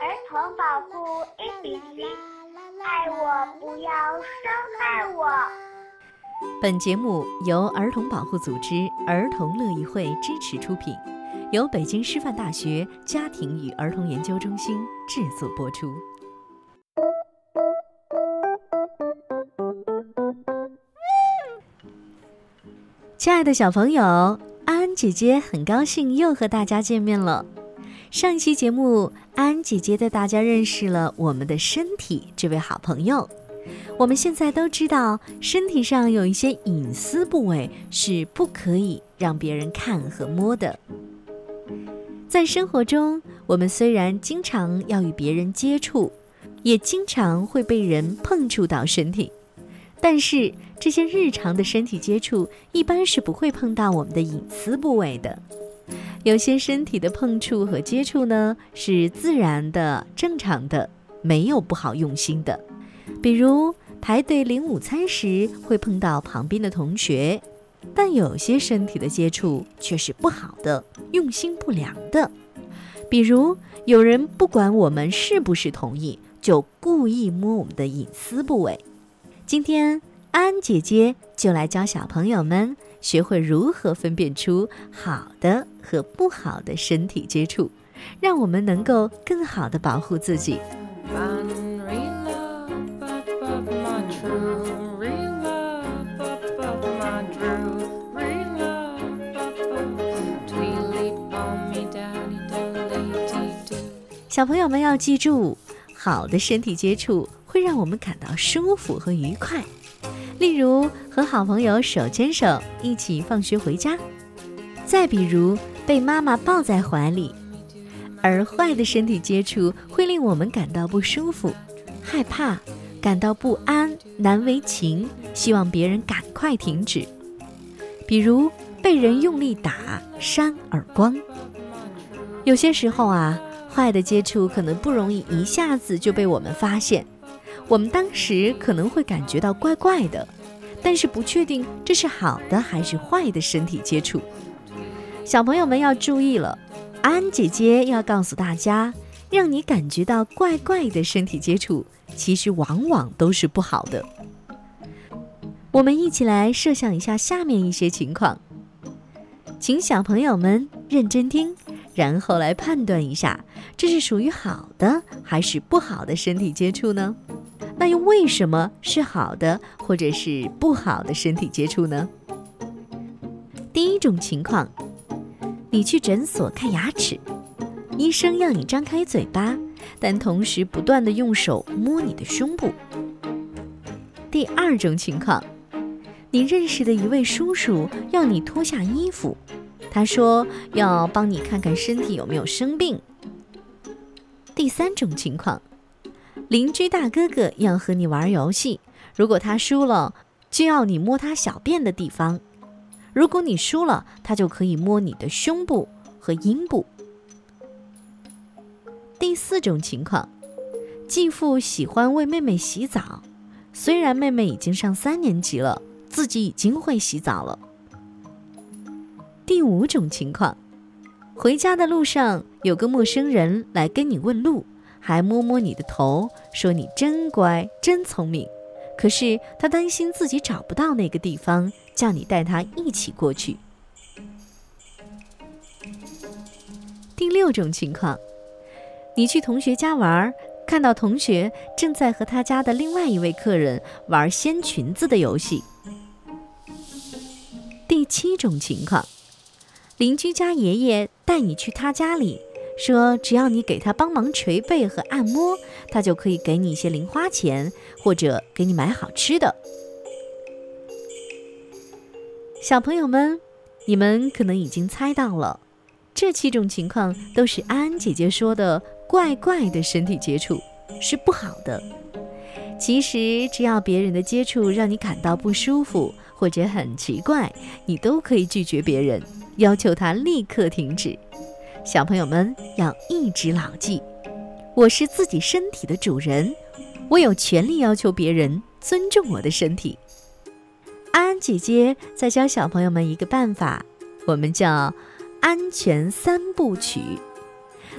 儿童保护 A B C，爱我不要伤害我。本节目由儿童保护组织儿童乐意会支持出品，由北京师范大学家庭与儿童研究中心制作播出。亲爱的小朋友，姐姐很高兴又和大家见面了。上一期节目，安安姐姐带大家认识了我们的身体这位好朋友。我们现在都知道，身体上有一些隐私部位是不可以让别人看和摸的。在生活中，我们虽然经常要与别人接触，也经常会被人碰触到身体。但是这些日常的身体接触一般是不会碰到我们的隐私部位的。有些身体的碰触和接触呢是自然的、正常的，没有不好用心的。比如排队领午餐时会碰到旁边的同学，但有些身体的接触却是不好的、用心不良的。比如有人不管我们是不是同意，就故意摸我们的隐私部位。今天，安安姐姐就来教小朋友们学会如何分辨出好的和不好的身体接触，让我们能够更好的保护自己。小朋友们要记住，好的身体接触。让我们感到舒服和愉快，例如和好朋友手牵手一起放学回家；再比如被妈妈抱在怀里。而坏的身体接触会令我们感到不舒服、害怕、感到不安、难为情，希望别人赶快停止。比如被人用力打、扇耳光。有些时候啊，坏的接触可能不容易一下子就被我们发现。我们当时可能会感觉到怪怪的，但是不确定这是好的还是坏的身体接触。小朋友们要注意了，安安姐姐要告诉大家，让你感觉到怪怪的身体接触，其实往往都是不好的。我们一起来设想一下下面一些情况，请小朋友们认真听，然后来判断一下，这是属于好的还是不好的身体接触呢？那又为什么是好的或者是不好的身体接触呢？第一种情况，你去诊所看牙齿，医生要你张开嘴巴，但同时不断的用手摸你的胸部。第二种情况，你认识的一位叔叔要你脱下衣服，他说要帮你看看身体有没有生病。第三种情况。邻居大哥哥要和你玩游戏，如果他输了，就要你摸他小便的地方；如果你输了，他就可以摸你的胸部和阴部。第四种情况，继父喜欢为妹妹洗澡，虽然妹妹已经上三年级了，自己已经会洗澡了。第五种情况，回家的路上有个陌生人来跟你问路。还摸摸你的头，说你真乖，真聪明。可是他担心自己找不到那个地方，叫你带他一起过去。第六种情况，你去同学家玩，看到同学正在和他家的另外一位客人玩掀裙子的游戏。第七种情况，邻居家爷爷带你去他家里。说：“只要你给他帮忙捶背和按摩，他就可以给你一些零花钱，或者给你买好吃的。”小朋友们，你们可能已经猜到了，这七种情况都是安安姐姐说的怪怪的身体接触，是不好的。其实，只要别人的接触让你感到不舒服或者很奇怪，你都可以拒绝别人，要求他立刻停止。小朋友们要一直牢记，我是自己身体的主人，我有权利要求别人尊重我的身体。安安姐姐在教小朋友们一个办法，我们叫安全三部曲。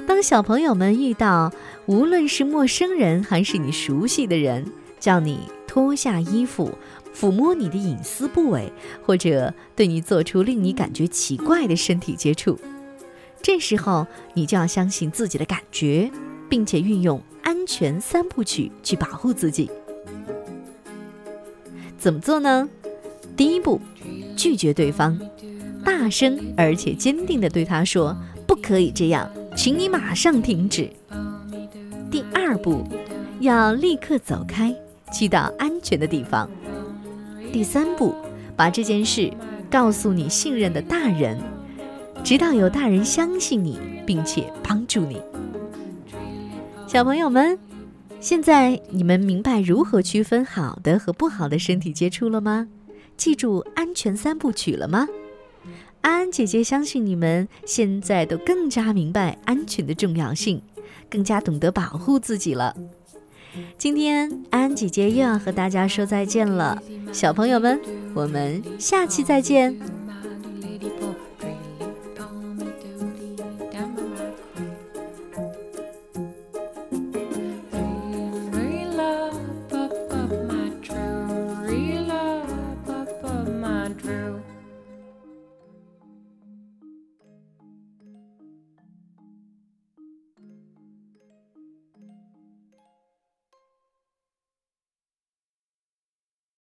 当小朋友们遇到无论是陌生人还是你熟悉的人，叫你脱下衣服，抚摸你的隐私部位，或者对你做出令你感觉奇怪的身体接触，这时候你就要相信自己的感觉，并且运用安全三部曲去保护自己。怎么做呢？第一步，拒绝对方，大声而且坚定地对他说：“不可以这样，请你马上停止。”第二步，要立刻走开，去到安全的地方。第三步，把这件事告诉你信任的大人，直到有大人相信你，并且帮助你。小朋友们，现在你们明白如何区分好的和不好的身体接触了吗？记住安全三部曲了吗？安安姐姐相信你们现在都更加明白安全的重要性，更加懂得保护自己了。今天安安姐姐又要和大家说再见了，小朋友们，我们下期再见。